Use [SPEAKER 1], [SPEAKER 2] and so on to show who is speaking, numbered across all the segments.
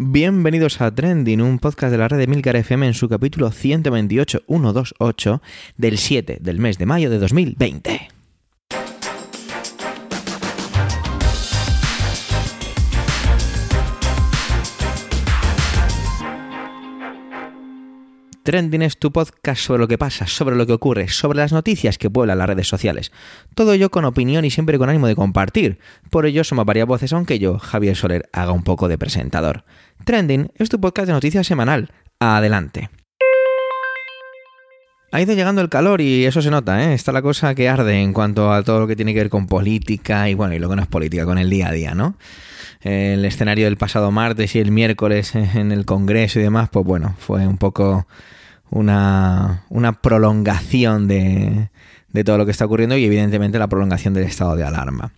[SPEAKER 1] Bienvenidos a Trending, un podcast de la red de Milcar FM en su capítulo 128, 128 del 7 del mes de mayo de 2020. Trending es tu podcast sobre lo que pasa, sobre lo que ocurre, sobre las noticias que pueblan las redes sociales. Todo ello con opinión y siempre con ánimo de compartir. Por ello somos varias voces, aunque yo, Javier Soler, haga un poco de presentador. Trending es tu podcast de noticias semanal. Adelante. Ha ido llegando el calor y eso se nota, ¿eh? Está la cosa que arde en cuanto a todo lo que tiene que ver con política y bueno, y lo que no es política, con el día a día, ¿no? El escenario del pasado martes y el miércoles en el Congreso y demás, pues bueno, fue un poco una, una prolongación de, de todo lo que está ocurriendo y evidentemente la prolongación del estado de alarma.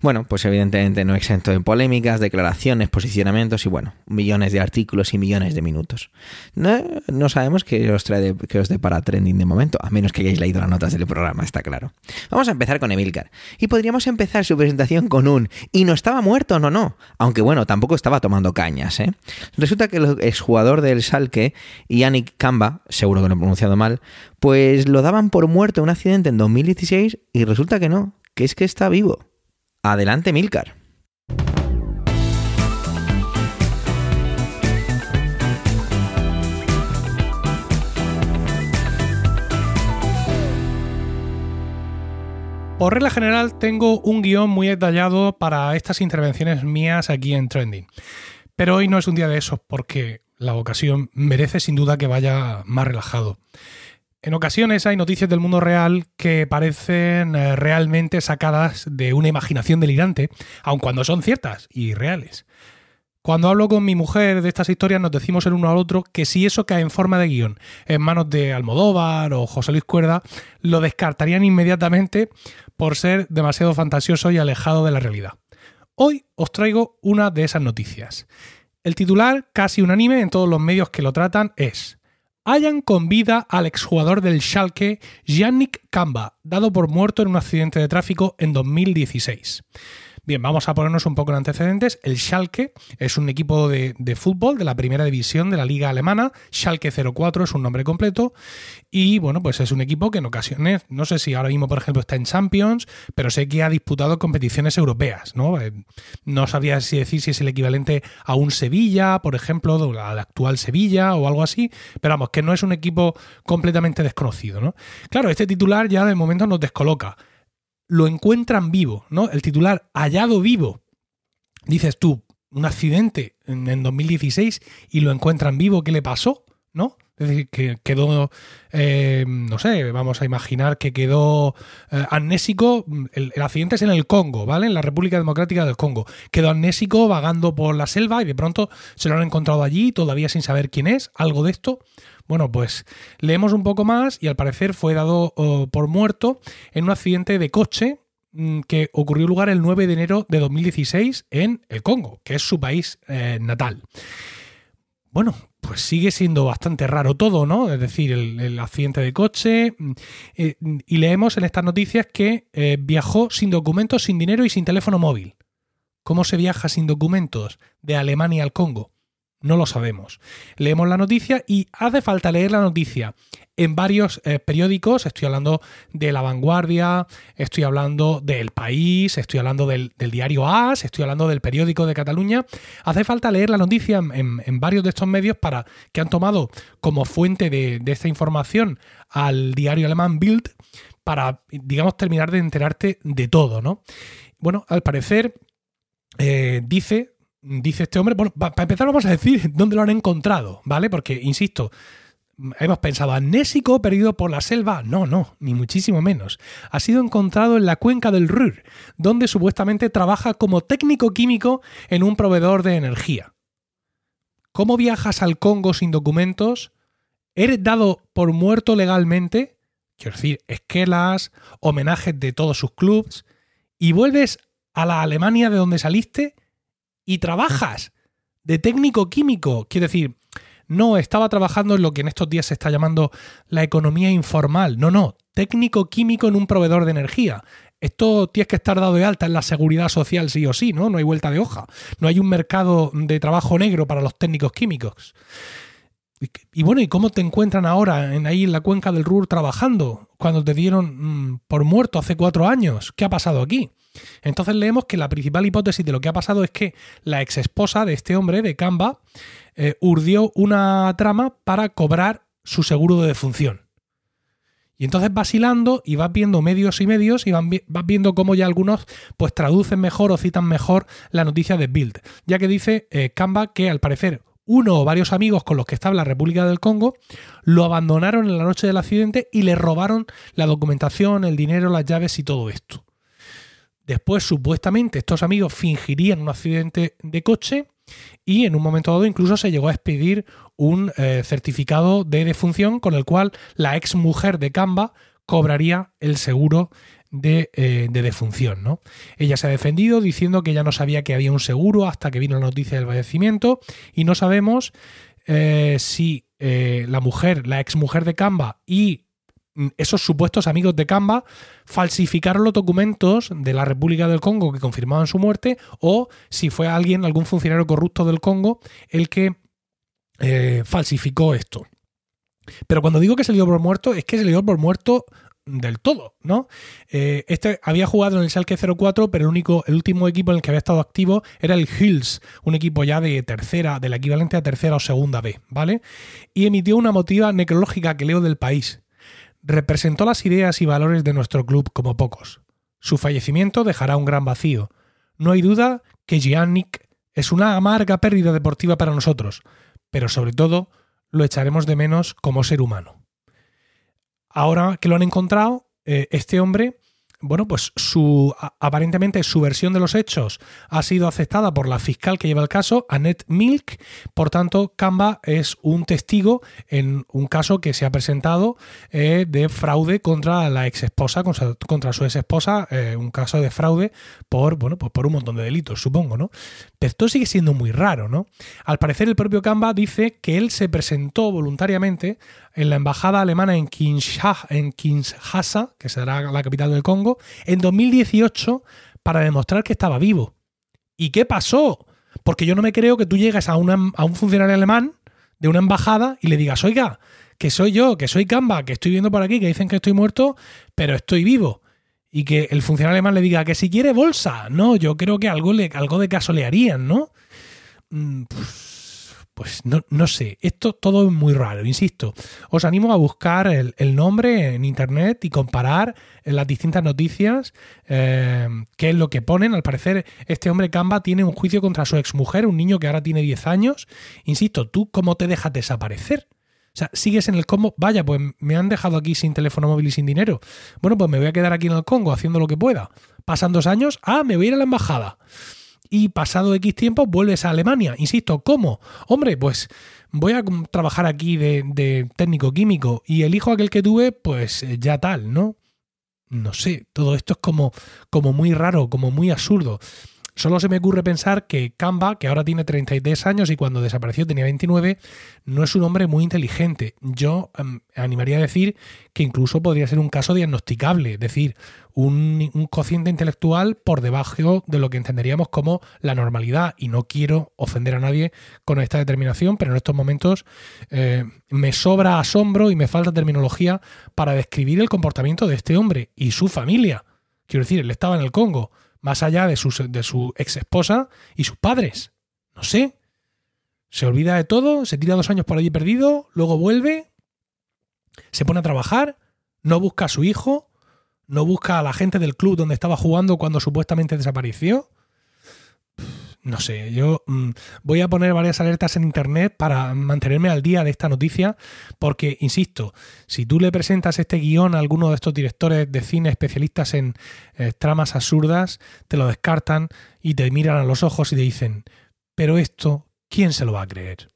[SPEAKER 1] Bueno, pues evidentemente no exento de polémicas, declaraciones, posicionamientos y bueno, millones de artículos y millones de minutos. No, sabemos qué os, trae de, os para trending de momento, a menos que hayáis leído las notas del programa, está claro. Vamos a empezar con Emilcar. Y podríamos empezar su presentación con un ¿y no estaba muerto? No, no. Aunque bueno, tampoco estaba tomando cañas, ¿eh? Resulta que el exjugador del Salque, Yannick Kamba, seguro que lo he pronunciado mal, pues lo daban por muerto en un accidente en 2016 y resulta que no, que es que está vivo. Adelante, Milcar.
[SPEAKER 2] Por regla general, tengo un guion muy detallado para estas intervenciones mías aquí en Trending. Pero hoy no es un día de esos porque la ocasión merece sin duda que vaya más relajado. En ocasiones hay noticias del mundo real que parecen eh, realmente sacadas de una imaginación delirante, aun cuando son ciertas y reales. Cuando hablo con mi mujer de estas historias nos decimos el uno al otro que si eso cae en forma de guion en manos de Almodóvar o José Luis Cuerda, lo descartarían inmediatamente por ser demasiado fantasioso y alejado de la realidad. Hoy os traigo una de esas noticias. El titular, casi unánime en todos los medios que lo tratan, es hayan con vida al exjugador del Schalke, Yannick Kamba, dado por muerto en un accidente de tráfico en 2016. Bien, vamos a ponernos un poco en antecedentes. El Schalke es un equipo de, fútbol de la primera división de la liga alemana. Schalke 04 es un nombre completo. Y bueno, pues es un equipo que en ocasiones, no sé si ahora mismo, por ejemplo, está en Champions, pero sé que ha disputado competiciones europeas, ¿no? Eh, no sabría si decir si es el equivalente a un Sevilla, por ejemplo, al actual Sevilla o algo así. Pero vamos, que no es un equipo completamente desconocido, ¿no? Claro, este titular ya de momento nos descoloca lo encuentran vivo, ¿no? El titular hallado vivo. Dices tú, un accidente en, 2016 y lo encuentran vivo, ¿qué le pasó? ¿No? Es decir, que quedó, eh, no sé, vamos a imaginar que quedó eh, amnésico, el, el, accidente es en el Congo, ¿vale? En la República Democrática del Congo. Quedó amnésico vagando por la selva y de pronto se lo han encontrado allí, todavía sin saber quién es, algo de esto. Bueno, pues leemos un poco más y al parecer fue dado oh, por muerto en un accidente de coche mm, que ocurrió lugar el 9 de enero de 2016 en el Congo, que es su país eh, natal. Bueno, pues sigue siendo bastante raro todo, ¿no? Es decir, el, accidente de coche. Mm, eh, y leemos en estas noticias que eh, viajó sin documentos, sin dinero y sin teléfono móvil. ¿Cómo se viaja sin documentos de Alemania al Congo? No lo sabemos. Leemos la noticia y hace falta leer la noticia en varios eh, periódicos. Estoy hablando de La Vanguardia, estoy hablando del País, estoy hablando del, diario AS, estoy hablando del periódico de Cataluña. Hace falta leer la noticia en, varios de estos medios para que han tomado como fuente de, esta información al diario alemán Bild para, digamos, terminar de enterarte de todo, ¿no? Bueno, al parecer eh, dice dice este hombre, bueno, para empezar vamos a decir dónde lo han encontrado, ¿vale? Porque, insisto, hemos pensado, amnésico perdido por la selva. No, no, ni muchísimo menos. Ha sido encontrado en la cuenca del Ruhr, donde supuestamente trabaja como técnico químico en un proveedor de energía. ¿Cómo viajas al Congo sin documentos? ¿Eres dado por muerto legalmente? Quiero decir, esquelas, homenajes de todos sus clubs, y vuelves a la Alemania de donde saliste y trabajas de técnico químico. Quiero decir, no estaba trabajando en lo que en estos días se está llamando la economía informal. No, no, técnico químico en un proveedor de energía. Esto tienes que estar dado de alta en la seguridad social sí o sí, ¿no? No hay vuelta de hoja. No hay un mercado de trabajo negro para los técnicos químicos. Y, bueno, ¿y cómo te encuentran ahora en ahí en la cuenca del Ruhr trabajando cuando te dieron mm, por muerto hace cuatro años? ¿Qué ha pasado aquí? Entonces leemos que la principal hipótesis de lo que ha pasado es que la ex esposa de este hombre, de Canva, eh, urdió una trama para cobrar su seguro de defunción. Y entonces vas hilando y vas viendo medios y medios y vas viendo cómo ya algunos pues traducen mejor o citan mejor la noticia de Bild, ya que dice eh, Canva que al parecer uno o varios amigos con los que estaba la República del Congo lo abandonaron en la noche del accidente y le robaron la documentación, el dinero, las llaves y todo esto. Después, supuestamente, estos amigos fingirían un accidente de coche y en un momento dado incluso se llegó a expedir un eh, certificado de defunción con el cual la ex mujer de Camba cobraría el seguro eh, de, defunción. ¿no? Ella se ha defendido diciendo que ya no sabía que había un seguro hasta que vino la noticia del fallecimiento y no sabemos eh, si la mujer, la ex mujer de Camba y esos supuestos amigos de Camba falsificaron los documentos de la República del Congo que confirmaban su muerte o si fue alguien, algún funcionario corrupto del Congo el que falsificó esto. Pero cuando digo que se le dio por muerto, es que se le dio por muerto del todo, ¿no? Eh, este había jugado en el Schalke 04, pero el único, el último equipo en el que había estado activo era el Hills, un equipo ya de tercera, del equivalente a tercera o segunda B, ¿vale? Y emitió una motiva necrológica que leo del país. Representó las ideas y valores de nuestro club como pocos. Su fallecimiento dejará un gran vacío. No hay duda que Giannik es una amarga pérdida deportiva para nosotros, pero sobre todo lo echaremos de menos como ser humano. Ahora que lo han encontrado, eh, este hombre bueno, pues su aparentemente su versión de los hechos ha sido aceptada por la fiscal que lleva el caso, Annette Milk. Por tanto, Camba es un testigo en un caso que se ha presentado eh, de fraude contra la ex esposa, contra, su ex esposa, eh, un caso de fraude por, bueno, pues por un montón de delitos, supongo, ¿no? Pero esto sigue siendo muy raro, ¿no? Al parecer, el propio Camba dice que él se presentó voluntariamente en la embajada alemana en Kinshasa, que será la capital del Congo, en 2018 para demostrar que estaba vivo. ¿Y qué pasó? Porque yo no me creo que tú llegues a, un funcionario alemán de una embajada y le digas, oiga, que soy yo, que soy Camba, que estoy viendo por aquí, que dicen que estoy muerto, pero estoy vivo. Y que el funcionario alemán le diga que si quiere bolsa. No, yo creo que algo, algo de caso le harían, ¿no? Mm, pues no, sé, esto todo es muy raro, insisto. Os animo a buscar el, nombre en internet y comparar las distintas noticias eh, qué es lo que ponen. Al parecer, este hombre Camba tiene un juicio contra su exmujer, un niño que ahora tiene 10 años. Insisto, ¿tú cómo te dejas desaparecer? O sea, sigues en el Congo, vaya, pues me han dejado aquí sin teléfono móvil y sin dinero. Bueno, pues me voy a quedar aquí en el Congo haciendo lo que pueda. Pasan dos años, ah, me voy a ir a la embajada y pasado X tiempo vuelves a Alemania. Insisto, ¿cómo? Hombre, pues voy a trabajar aquí de, técnico químico y el hijo aquel que tuve, pues eh, ya tal, ¿no? No sé, todo esto es como, como muy raro, como muy absurdo. Solo se me ocurre pensar que Kamba, que ahora tiene 33 años y cuando desapareció tenía 29, no es un hombre muy inteligente. Yo em, animaría a decir que incluso podría ser un caso diagnosticable, es decir, un, cociente intelectual por debajo de lo que entenderíamos como la normalidad. Y no quiero ofender a nadie con esta determinación, pero en estos momentos eh, me sobra asombro y me falta terminología para describir el comportamiento de este hombre y su familia. Quiero decir, él estaba en el Congo más allá de, de su ex esposa y sus padres. No sé. Se olvida de todo, se tira dos años por allí perdido, luego vuelve, se pone a trabajar, no busca a su hijo, no busca a la gente del club donde estaba jugando cuando supuestamente desapareció no sé, yo mm, voy a poner varias alertas en internet para mantenerme al día de esta noticia, porque, insisto, si tú le presentas este guion a alguno de estos directores de cine especialistas en eh, tramas absurdas, te lo descartan y te miran a los ojos y te dicen, pero esto, ¿quién se lo va a creer?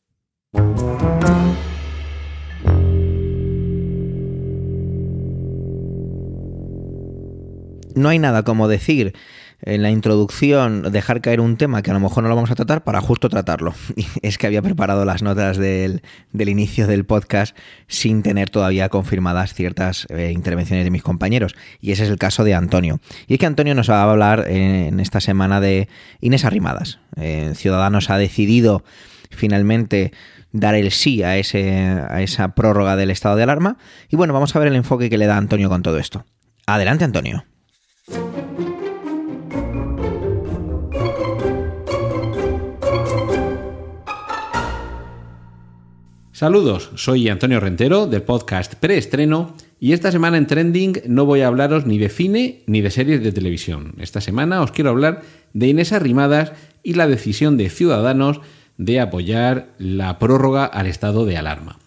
[SPEAKER 1] No hay nada como decir en la introducción dejar caer un tema que a lo mejor no lo vamos a tratar para justo tratarlo. Y es que había preparado las notas del, inicio del podcast sin tener todavía confirmadas ciertas eh, intervenciones de mis compañeros. Y ese es el caso de Antonio. Y es que Antonio nos va a hablar en esta semana de Inés Arrimadas. Eh, Ciudadanos ha decidido finalmente dar el sí a, ese, a esa prórroga del estado de alarma. Y bueno, vamos a ver el enfoque que le da Antonio con todo esto. Adelante, Antonio.
[SPEAKER 3] Saludos, soy Antonio Rentero del podcast Preestreno y esta semana en Trending no voy a hablaros ni de cine ni de series de televisión. Esta semana os quiero hablar de Inés Arrimadas y la decisión de Ciudadanos de apoyar la prórroga al estado de alarma.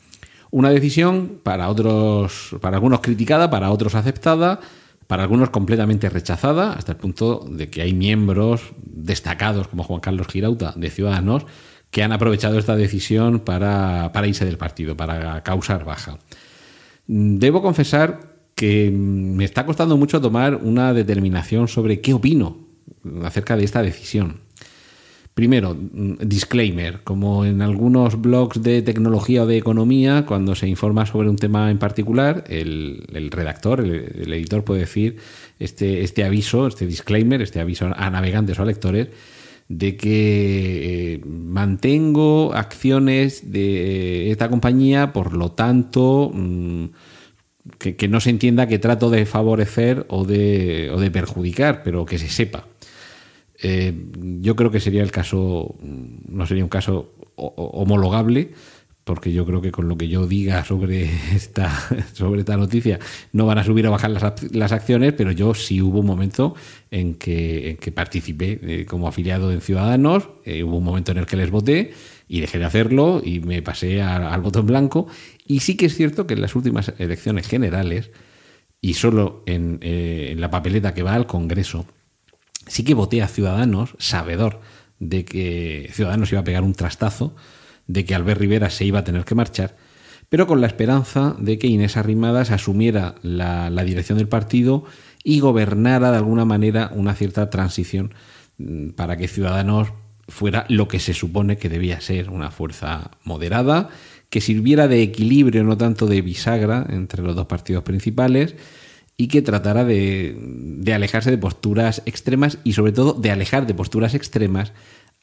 [SPEAKER 3] Una decisión para otros, para algunos criticada, para otros aceptada, para algunos completamente rechazada, hasta el punto de que hay miembros destacados como Juan Carlos Girauta de Ciudadanos que han aprovechado esta decisión para, irse del partido, para causar baja. Debo confesar que me está costando mucho tomar una determinación sobre qué opino acerca de esta decisión. Primero, disclaimer, como en algunos blogs de tecnología o de economía, cuando se informa sobre un tema en particular, el, redactor, el, editor puede decir este, este aviso, este disclaimer, este aviso a navegantes o a lectores, de que eh, mantengo acciones de esta compañía, por lo tanto, mm, que, no se entienda que trato de favorecer o de, o de perjudicar, pero que se sepa. Eh, yo creo que sería el caso, mm, no sería un caso homologable, porque yo creo que con lo que yo diga sobre esta, sobre esta noticia no van a subir o bajar las, acciones, pero yo sí hubo un momento en que, que participé eh, como afiliado en Ciudadanos, eh, hubo un momento en el que les voté y dejé de hacerlo y me pasé al voto en blanco. Y sí que es cierto que en las últimas elecciones generales, y solo en, eh, en la papeleta que va al Congreso, sí que voté a Ciudadanos, sabedor de que Ciudadanos iba a pegar un trastazo de que Albert Rivera se iba a tener que marchar, pero con la esperanza de que Inés Arrimadas asumiera la, dirección del partido y gobernara de alguna manera una cierta transición mm, para que Ciudadanos fuera lo que se supone que debía ser, una fuerza moderada, que sirviera de equilibrio, no tanto de bisagra entre los dos partidos principales, y que tratara de, de, alejarse de posturas extremas y sobre todo de alejar de posturas extremas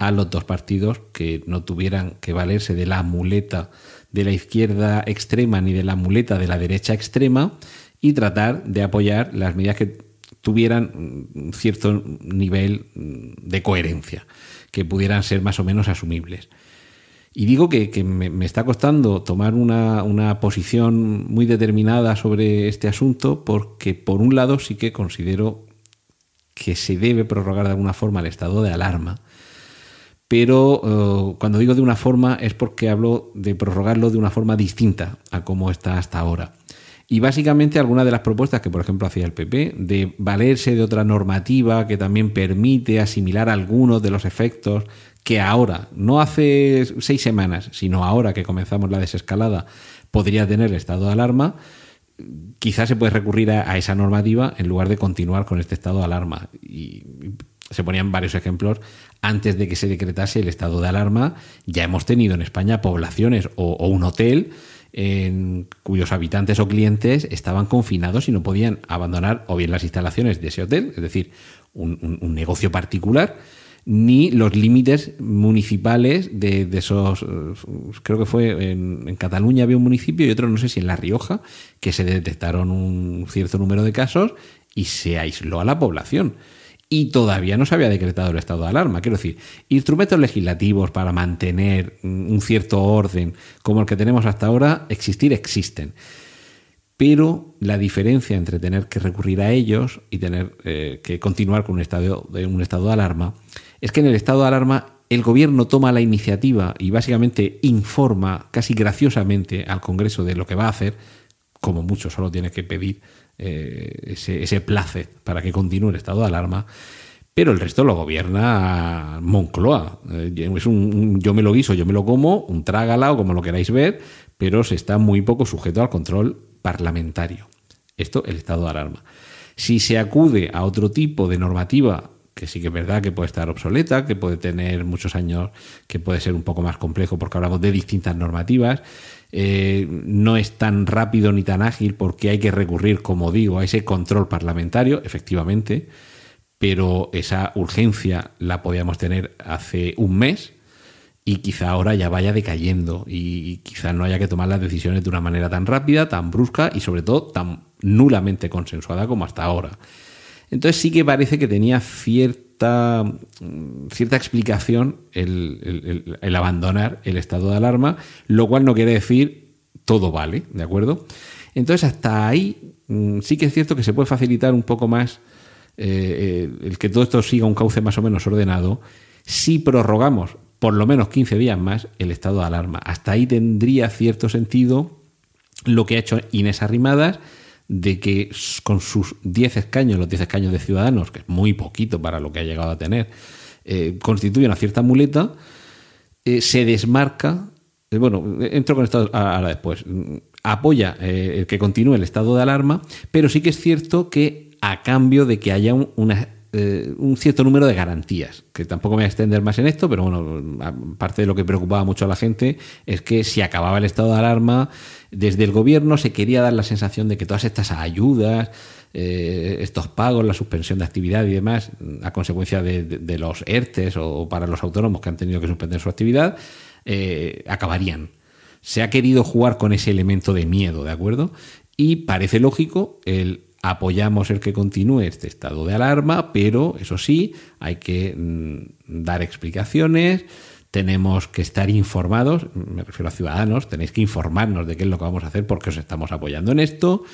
[SPEAKER 3] a los dos partidos que no tuvieran que valerse de la muleta de la izquierda extrema ni de la muleta de la derecha extrema y tratar de apoyar las medidas que tuvieran un cierto nivel de coherencia, que pudieran ser más o menos asumibles. Y digo que, me, está costando tomar una, una, posición muy determinada sobre este asunto porque, por un lado, sí que considero que se debe prorrogar de alguna forma el estado de alarma, pero eh, cuando digo de una forma es porque hablo de prorrogarlo de una forma distinta a como está hasta ahora. Y básicamente algunas de las propuestas que, por ejemplo, hacía el PP, de valerse de otra normativa que también permite asimilar algunos de los efectos que ahora, no hace seis semanas, sino ahora que comenzamos la desescalada, podría tener el estado de alarma, quizás se puede recurrir a, a, esa normativa en lugar de continuar con este estado de alarma. Y se ponían varios ejemplos antes de que se decretase el estado de alarma. Ya hemos tenido en España poblaciones o, un hotel en cuyos habitantes o clientes estaban confinados y no podían abandonar o bien las instalaciones de ese hotel, es decir, un, negocio particular, ni los límites municipales de, esos, creo que fue en, Cataluña había un municipio y otro no sé si en La Rioja, que se detectaron un cierto número de casos y se aisló a la población y todavía no se había decretado el estado de alarma. Quiero decir, instrumentos legislativos para mantener un cierto orden como el que tenemos hasta ahora, existir existen. Pero la diferencia entre tener que recurrir a ellos y tener eh, que continuar con un estado, de, un estado de alarma es que en el estado de alarma el gobierno toma la iniciativa y básicamente informa casi graciosamente al Congreso de lo que va a hacer, como mucho solo tiene que pedir eh, ese, ese place para que continúe el estado de alarma, pero el resto lo gobierna Moncloa. Eh, es un, yo me lo guiso, yo me lo como, un trágala o como lo queráis ver, pero se está muy poco sujeto al control parlamentario. Esto, el estado de alarma. Si se acude a otro tipo de normativa, que sí que es verdad que puede estar obsoleta, que puede tener muchos años, que puede ser un poco más complejo porque hablamos de distintas normativas, eh, no es tan rápido ni tan ágil porque hay que recurrir, como digo, a ese control parlamentario, efectivamente, pero esa urgencia la podíamos tener hace un mes y quizá ahora ya vaya decayendo y quizá no haya que tomar las decisiones de una manera tan rápida, tan brusca y sobre todo tan nulamente consensuada como hasta ahora. Entonces sí que parece que tenía cierta, cierta explicación el, abandonar el estado de alarma, lo cual no quiere decir todo vale, ¿de acuerdo? Entonces hasta ahí mm, sí que es cierto que se puede facilitar un poco más eh, el que todo esto siga un cauce más o menos ordenado si prorrogamos por lo menos 15 días más el estado de alarma. Hasta ahí tendría cierto sentido lo que ha hecho Inés Arrimadas, de que con sus 10 escaños, los 10 escaños de ciudadanos, que es muy poquito para lo que ha llegado a tener, eh, constituye una cierta muleta, eh, se desmarca, eh, bueno, entro con esto ahora después, apoya el que continúe el estado de alarma, pero sí que es cierto que a cambio de que haya eh, un cierto número de garantías, que tampoco me voy a extender más en esto, pero bueno, aparte de lo que preocupaba mucho a la gente es que si acababa el estado de alarma, desde el gobierno se quería dar la sensación de que todas estas ayudas, eh, estos pagos, la suspensión de actividad y demás, a consecuencia de, los ERTES o, para los autónomos que han tenido que suspender su actividad, eh, acabarían. Se ha querido jugar con ese elemento de miedo, ¿de acuerdo? Y parece lógico el apoyamos el que continúe este estado de alarma, pero eso sí, hay que mm, dar explicaciones, tenemos que estar informados, me refiero a ciudadanos, tenéis que informarnos de qué es lo que vamos a hacer porque os estamos apoyando en esto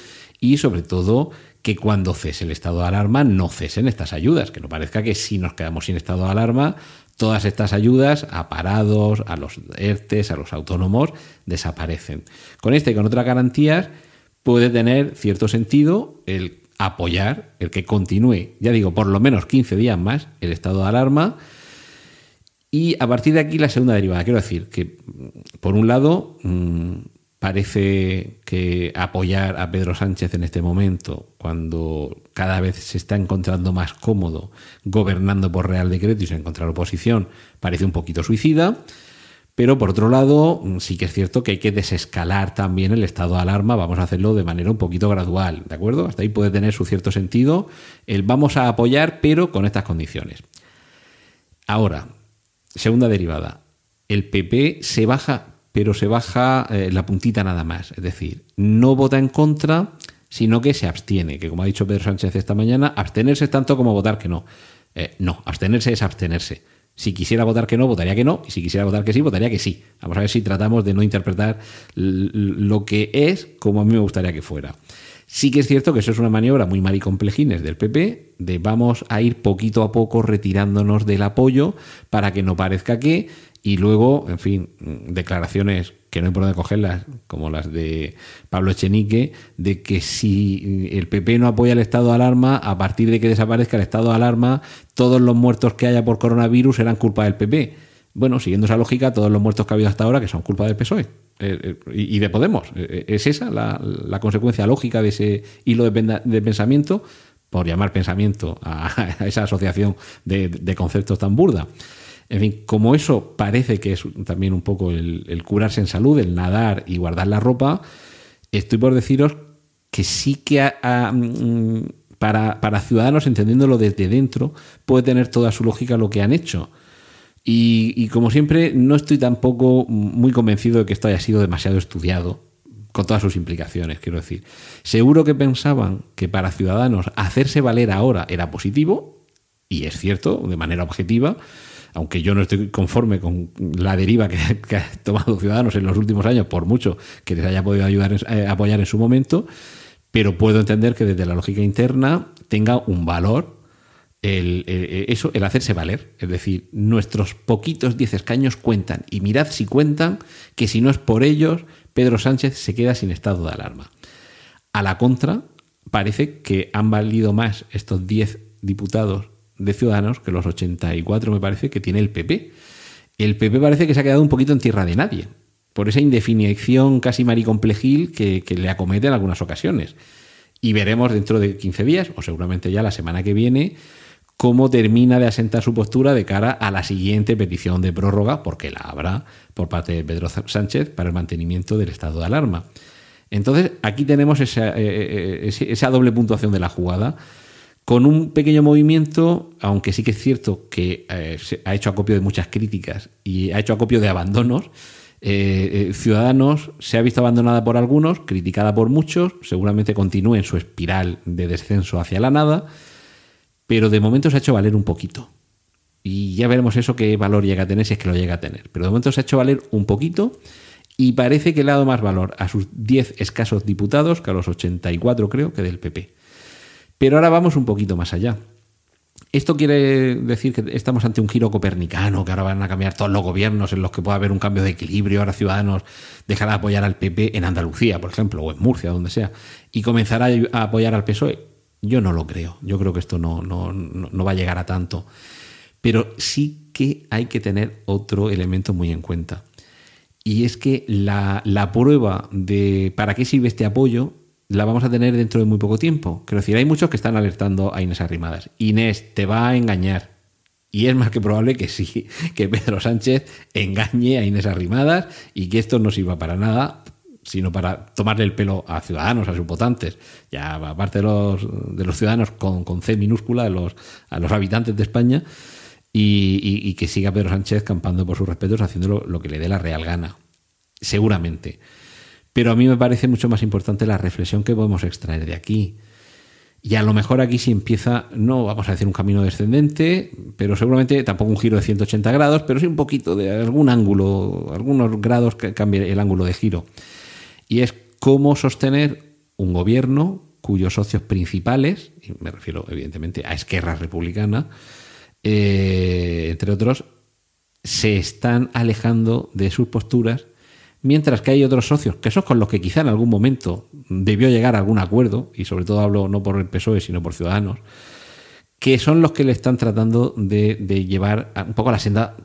[SPEAKER 3] y sobre todo que cuando cese el estado de alarma no cesen estas ayudas, que no parezca que si nos quedamos sin estado de alarma, todas estas ayudas a parados, a los ERTES, a los autónomos, desaparecen. Con esta y con otras garantías puede tener cierto sentido el apoyar, el que continúe, ya digo, por lo menos 15 días más el estado de alarma. Y a partir de aquí la segunda derivada. Quiero decir que, por un lado, mm, parece que apoyar a Pedro Sánchez en este momento, cuando cada vez se está encontrando más cómodo gobernando por Real Decreto y se encontrar oposición, parece un poquito suicida. Pero por otro lado, mm, sí que es cierto que hay que desescalar también el estado de alarma, vamos a hacerlo de manera un poquito gradual, ¿de acuerdo? Hasta ahí puede tener su cierto sentido el vamos a apoyar, pero con estas condiciones. Ahora, segunda derivada, el PP se baja, pero se baja eh, la puntita nada más, es decir, no vota en contra, sino que se abstiene, que como ha dicho Pedro Sánchez esta mañana, abstenerse es tanto como votar que no. Eh, no, abstenerse es abstenerse. Si quisiera votar que no, votaría que no. Y si quisiera votar que sí, votaría que sí. Vamos a ver si tratamos de no interpretar lo que es como a mí me gustaría que fuera. Sí que es cierto que eso es una maniobra muy maricomplejines del PP, de vamos a ir poquito a poco retirándonos del apoyo para que no parezca que, y luego, en fin, declaraciones que no hay por dónde cogerlas, como las de Pablo Echenique, de que si el PP no apoya el estado de alarma, a partir de que desaparezca el estado de alarma, todos los muertos que haya por coronavirus serán culpa del PP. Bueno, siguiendo esa lógica, todos los muertos que ha habido hasta ahora que son culpa del PSOE eh, eh, y de Podemos. Eh, ¿Es esa la, consecuencia lógica de ese hilo de, pensamiento? Por llamar pensamiento a, esa asociación de conceptos tan burda. En fin, como eso parece que es también un poco el, curarse en salud, el nadar y guardar la ropa, estoy por deciros que sí que mm, para, ciudadanos, entendiéndolo desde dentro, puede tener toda su lógica lo que han hecho. Y, como siempre, no estoy tampoco muy convencido de que esto haya sido demasiado estudiado, con todas sus implicaciones, quiero decir. Seguro que pensaban que para ciudadanos hacerse valer ahora era positivo, y es cierto, de manera objetiva, aunque yo no estoy conforme con la deriva que, ha tomado Ciudadanos en los últimos años, por mucho que les haya podido ayudar, eh, apoyar en su momento, pero puedo entender que desde la lógica interna tenga un valor el, eh, eso, el hacerse valer. Es decir, nuestros poquitos diez escaños cuentan. Y mirad si cuentan que si no es por ellos, Pedro Sánchez se queda sin estado de alarma. A la contra, parece que han valido más estos diez diputados de Ciudadanos que los 84 me parece que tiene el PP. El PP parece que se ha quedado un poquito en tierra de nadie, por esa indefinición casi maricomplejil que, que le acomete en algunas ocasiones. Y veremos dentro de 15 días, o seguramente ya la semana que viene, cómo termina de asentar su postura de cara a la siguiente petición de prórroga, porque la habrá por parte de Pedro Sánchez para el mantenimiento del estado de alarma. Entonces, aquí tenemos esa, eh, eh, esa doble puntuación de la jugada, con un pequeño movimiento, aunque sí que es cierto que eh, ha hecho acopio de muchas críticas y ha hecho acopio de abandonos. Ciudadanos se ha visto abandonada por algunos, criticada por muchos, seguramente continúe en su espiral de descenso hacia la nada pero de momento se ha hecho valer un poquito. Y ya veremos eso qué valor llega a tener si es que lo llega a tener. Pero de momento se ha hecho valer un poquito y parece que le ha dado más valor a sus 10 escasos diputados que a los 84 creo que del PP. Pero ahora vamos un poquito más allá. ¿Esto quiere decir que estamos ante un giro copernicano, que ahora van a cambiar todos los gobiernos en los que pueda haber un cambio de equilibrio? Ahora Ciudadanos dejará de apoyar al PP en Andalucía, por ejemplo, o en Murcia, donde sea, y comenzará a apoyar al PSOE. Yo no lo creo. Yo creo que esto no, no, va a llegar a tanto. Pero sí que hay que tener otro elemento muy en cuenta. Y es que la, prueba de para qué sirve este apoyo la vamos a tener dentro de muy poco tiempo. Quiero decir, hay muchos que están alertando a Inés Arrimadas. Inés, te va a engañar. Y es más que probable que sí, que Pedro Sánchez engañe a Inés Arrimadas y que esto no sirva para nada, sino para tomarle el pelo a ciudadanos, a sus votantes, ya aparte de los, de los ciudadanos con, C minúscula, a los, a los habitantes de España, y, que siga Pedro Sánchez campando por sus respetos, haciendo lo, que le dé la real gana, seguramente. Pero a mí me parece mucho más importante la reflexión que podemos extraer de aquí. Y a lo mejor aquí sí empieza, no vamos a decir un camino descendente, pero seguramente tampoco un giro de 180 grados, pero sí un poquito de algún ángulo, algunos grados que cambie el ángulo de giro y es cómo sostener un gobierno cuyos socios principales, y me refiero evidentemente a Esquerra Republicana, eh, entre otros, se están alejando de sus posturas, mientras que hay otros socios, que son con los que quizá en algún momento debió llegar a algún acuerdo, y sobre todo hablo no por el PSOE, sino por Ciudadanos, que son los que le están tratando de, llevar un poco a la senda,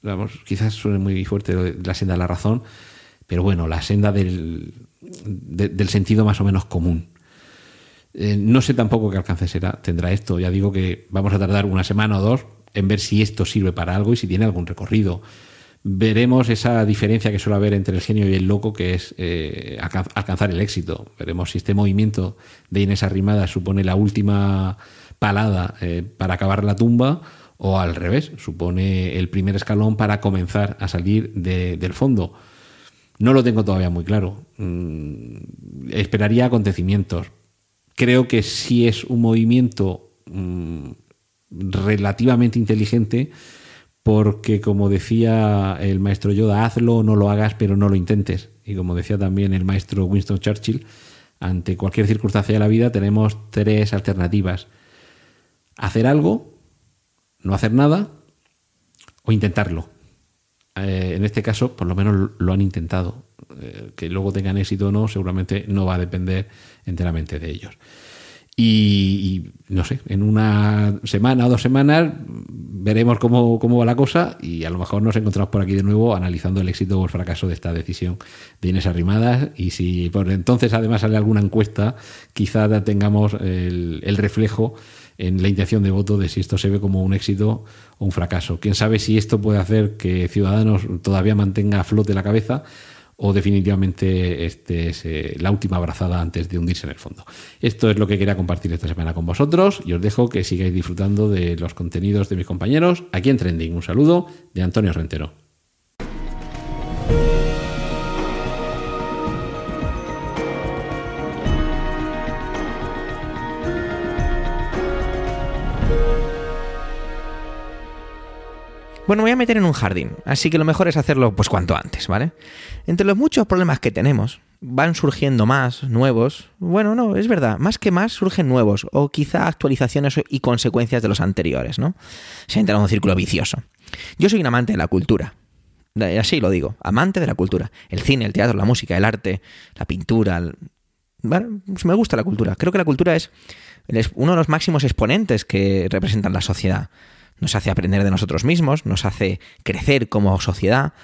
[SPEAKER 3] vamos, quizás suene muy fuerte la senda de la razón, pero bueno, la senda del, del sentido más o menos común. Eh, no sé tampoco qué alcance será, tendrá esto. Ya digo que vamos a tardar una semana o dos en ver si esto sirve para algo y si tiene algún recorrido. Veremos esa diferencia que suele haber entre el genio y el loco, que es eh, alcanzar el éxito. Veremos si este movimiento de Inés Arrimada supone la última palada eh, para acabar la tumba o al revés, supone el primer escalón para comenzar a salir del fondo. No lo tengo todavía muy claro. Mm, esperaría acontecimientos. Creo que sí es un movimiento mm, relativamente inteligente porque como decía el maestro Yoda, hazlo no lo hagas, pero no lo intentes. Y como decía también el maestro Winston Churchill, ante cualquier circunstancia de la vida tenemos tres alternativas. Hacer algo, no hacer nada o intentarlo. Eh, en este caso, por lo menos lo han intentado. Eh, que luego tengan éxito o no, seguramente no va a depender enteramente de ellos. Y, no sé, en una semana o dos semanas veremos cómo, cómo, va la cosa y a lo mejor nos encontramos por aquí de nuevo analizando el éxito o el fracaso de esta decisión de Inés Arrimadas y si por entonces además sale alguna encuesta, quizá tengamos el, el reflejo en la intención de voto de si esto se ve como un éxito o un fracaso. Quién sabe si esto puede hacer que Ciudadanos todavía mantenga a flote la cabeza o definitivamente este es eh, la última abrazada antes de hundirse en el fondo. Esto es lo que quería compartir esta semana con vosotros y os dejo que sigáis disfrutando de los contenidos de mis compañeros aquí en Trending. Un saludo de Antonio Rentero.
[SPEAKER 1] Bueno, me voy a meter en un jardín, así que lo mejor es hacerlo pues cuanto antes, ¿vale? Entre los muchos problemas que tenemos, van surgiendo más, nuevos. Bueno, no, es verdad, más que más surgen nuevos, o quizá actualizaciones y consecuencias de los anteriores, ¿no? Se entra en un círculo vicioso. Yo soy un amante de la cultura, así lo digo, amante de la cultura. El cine, el teatro, la música, el arte, la pintura, pues me gusta la cultura. Creo que la cultura es uno de los máximos exponentes que representan la sociedad. Nos hace aprender de nosotros mismos, nos hace crecer como sociedad,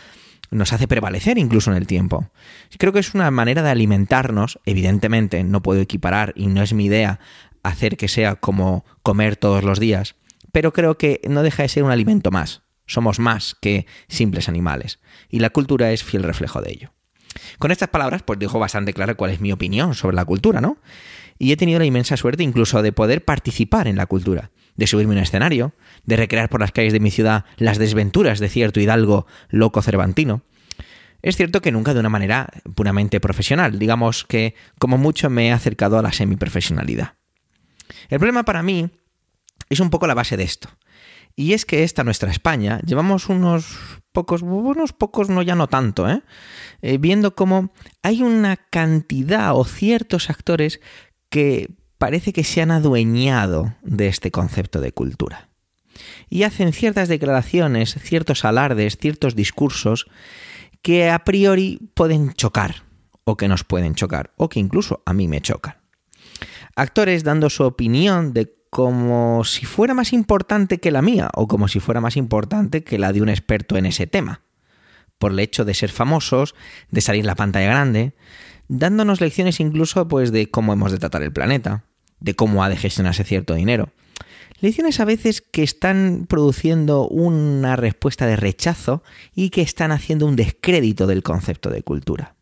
[SPEAKER 1] nos hace prevalecer incluso en el tiempo. Creo que es una manera de alimentarnos, evidentemente no puedo equiparar y no es mi idea hacer que sea como comer todos los días, pero creo que no deja de ser un alimento más. Somos más que simples animales y la cultura es fiel reflejo de ello. Con estas palabras, pues dejo bastante claro cuál es mi opinión sobre la cultura, ¿no? Y he tenido la inmensa suerte incluso de poder participar en la cultura, de subirme a un escenario, de recrear por las calles de mi ciudad las desventuras de cierto hidalgo loco cervantino. Es cierto que nunca de una manera puramente profesional, digamos que como mucho me he acercado a la semiprofesionalidad. El problema para mí es un poco la base de esto. Y es que esta nuestra España, llevamos unos pocos, unos pocos, no ya no tanto, ¿eh? ¿eh? viendo cómo hay una cantidad o ciertos actores que parece que se han adueñado de este concepto de cultura. Y hacen ciertas declaraciones, ciertos alardes, ciertos discursos que a priori pueden chocar, o que nos pueden chocar, o que incluso a mí me chocan. Actores dando su opinión de como si fuera más importante que la mía o como si fuera más importante que la de un experto en ese tema, por el hecho de ser famosos, de salir la pantalla grande, dándonos lecciones incluso pues de cómo hemos de tratar el planeta, de cómo ha de gestionarse cierto dinero. Lecciones a veces que están produciendo una respuesta de rechazo y que están haciendo un descrédito del concepto de cultura.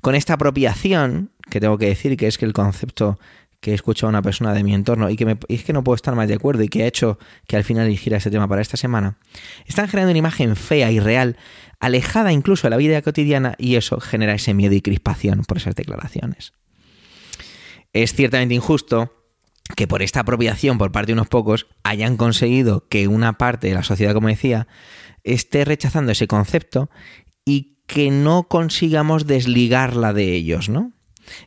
[SPEAKER 1] Con esta apropiación, que tengo que decir que es que el concepto que he escuchado a una persona de mi entorno y que me, es que no puedo estar más de acuerdo y que ha hecho que al final eligiera este tema para esta semana, están generando una imagen fea y real, alejada incluso de la vida cotidiana y eso genera ese miedo y crispación por esas declaraciones. Es ciertamente injusto que por esta apropiación por parte de unos pocos hayan conseguido que una parte de la sociedad, como decía, esté rechazando ese concepto y que no consigamos desligarla de ellos, ¿no?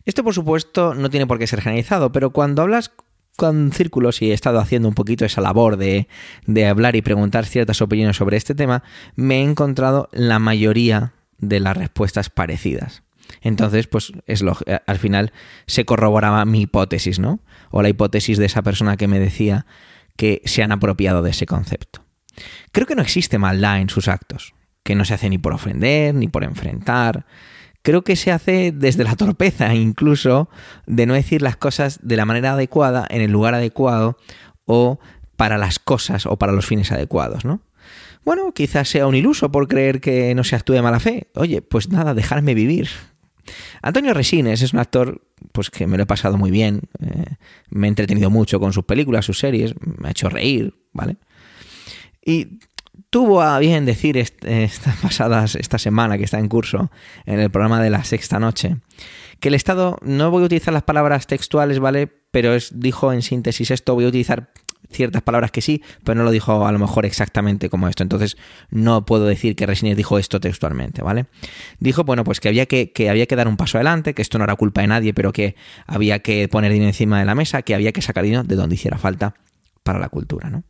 [SPEAKER 1] Esto, por supuesto, no tiene por qué ser generalizado, pero cuando hablas con círculos y he estado haciendo un poquito esa labor de, de hablar y preguntar ciertas opiniones sobre este tema, me he encontrado la mayoría de las respuestas parecidas. Entonces, pues es lo, al final se corroboraba mi hipótesis, ¿no? O la hipótesis de esa persona que me decía que se han apropiado de ese concepto. Creo que no existe maldad en sus actos, que no se hace ni por ofender, ni por enfrentar, creo que se hace desde la torpeza, incluso de no decir las cosas de la manera adecuada, en el lugar adecuado o para las cosas o para los fines adecuados, ¿no? Bueno, quizás sea un iluso por creer que no se actúe de mala fe. Oye, pues nada, dejarme vivir. Antonio Resines es un actor pues que me lo he pasado muy bien, eh, me he entretenido mucho con sus películas, sus series, me ha hecho reír, ¿vale? Y tuvo a bien decir estas pasadas, esta semana que está en curso, en el programa de la sexta noche, que el Estado, no voy a utilizar las palabras textuales, ¿vale? Pero es, dijo en síntesis esto, voy a utilizar ciertas palabras que sí, pero no lo dijo a lo mejor exactamente como esto. Entonces no puedo decir que Resines dijo esto textualmente, ¿vale? Dijo, bueno, pues que había que, que había que dar un paso adelante, que esto no era culpa de nadie, pero que había que poner dinero encima de la mesa, que había que sacar dinero de donde hiciera falta para la cultura, ¿no?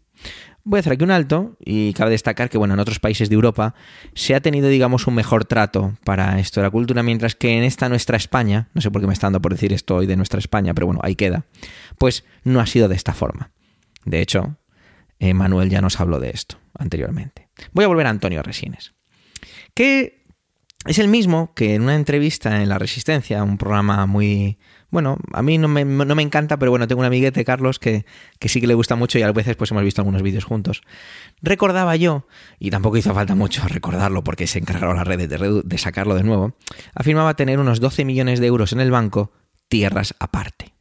[SPEAKER 1] Voy a hacer aquí un alto y cabe destacar que, bueno, en otros países de Europa se ha tenido, digamos, un mejor trato para esto de la cultura, mientras que en esta nuestra España, no sé por qué me está dando por decir esto hoy de nuestra España, pero bueno, ahí queda, pues no ha sido de esta forma. De hecho, Manuel ya nos habló de esto anteriormente. Voy a volver a Antonio Resines, que es el mismo que en una entrevista en La Resistencia, un programa muy, bueno, a mí no me, no me, encanta, pero bueno, tengo un amiguete, Carlos, que, que, sí que le gusta mucho y a veces pues hemos visto algunos vídeos juntos. Recordaba yo, y tampoco hizo falta mucho recordarlo porque se encargaron las redes de, de sacarlo de nuevo, afirmaba tener unos 12 millones de euros en el banco, tierras aparte.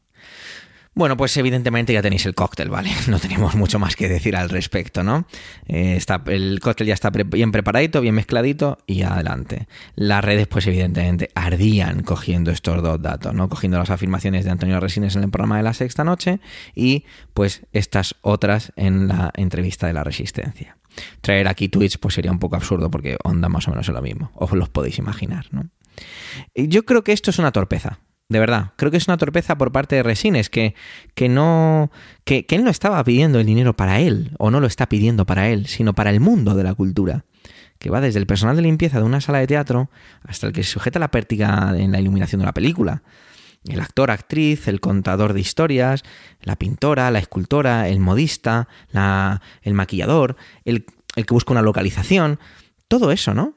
[SPEAKER 1] Bueno, pues evidentemente ya tenéis el cóctel, ¿vale? No tenemos mucho más que decir al respecto, ¿no? Eh, está, el cóctel ya está bien preparadito, bien mezcladito y adelante. Las redes, pues evidentemente, ardían cogiendo estos dos datos, ¿no? Cogiendo las afirmaciones de Antonio Resines en el programa de la sexta noche y pues estas otras en la entrevista de la resistencia. Traer aquí tweets pues sería un poco absurdo porque onda más o menos lo mismo, os los podéis imaginar, ¿no? Yo creo que esto es una torpeza, de verdad, creo que es una torpeza por parte de Resines que, que no. Que, él no estaba pidiendo el dinero para él, o no lo está pidiendo para él, sino para el mundo de la cultura. Que va desde el personal de limpieza de una sala de teatro hasta el que se sujeta la pértiga en la iluminación de una película. el actor, actriz, el contador de historias, la pintora, la escultora, el modista, el maquillador, el, el que busca una localización, todo eso, ¿no?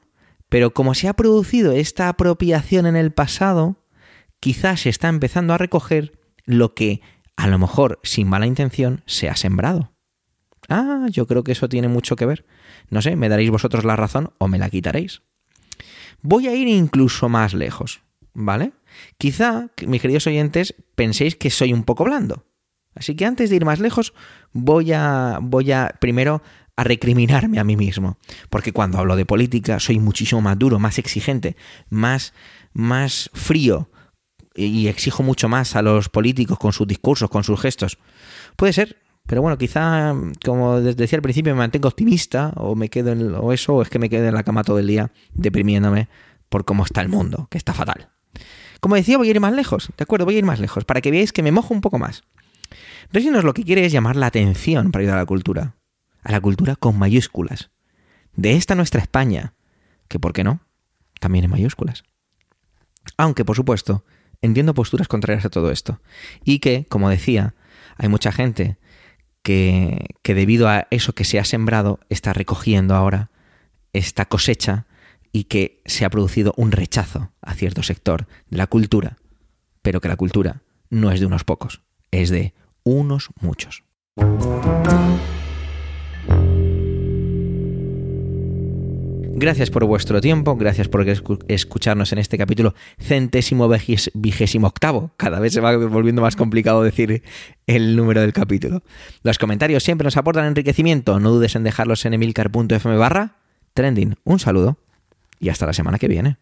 [SPEAKER 1] Pero como se ha producido esta apropiación en el pasado, quizás se está empezando a recoger lo que, a lo mejor sin mala intención, se ha sembrado. Ah, yo creo que eso tiene mucho que ver. No sé, me daréis vosotros la razón o me la quitaréis. Voy a ir incluso más lejos, ¿vale? Quizá, mis queridos oyentes, penséis que soy un poco blando. Así que antes de ir más lejos, voy a, voy a primero a recriminarme a mí mismo. Porque cuando hablo de política soy muchísimo más duro, más exigente, más, más frío y exijo mucho más a los políticos con sus discursos, con sus gestos. Puede ser, pero bueno, quizá, como decía al principio, me mantengo optimista o me quedo en, o eso, o es que me quedo en la cama todo el día deprimiéndome por cómo está el mundo, que está fatal. Como decía, voy a ir más lejos, ¿de acuerdo? Voy a ir más lejos, para que veáis que me mojo un poco más. Resinos lo que quiere es llamar la atención para ayudar a la cultura. A la cultura con mayúsculas. De esta nuestra España, que por qué no, también en mayúsculas. Aunque, por supuesto, entiendo posturas contrarias a todo esto. Y que, como decía, hay mucha gente que, que debido a eso que se ha sembrado está recogiendo ahora esta cosecha y que se ha producido un rechazo a cierto sector de la cultura, pero que la cultura no es de unos pocos, es de unos muchos. Gracias por vuestro tiempo, gracias por escucharnos en este capítulo centésimo vigésimo octavo. Cada vez se va volviendo más complicado decir el número del capítulo. Los comentarios siempre nos aportan enriquecimiento. No dudes en dejarlos en emilcar.fm barra trending. Un saludo y hasta la semana que viene.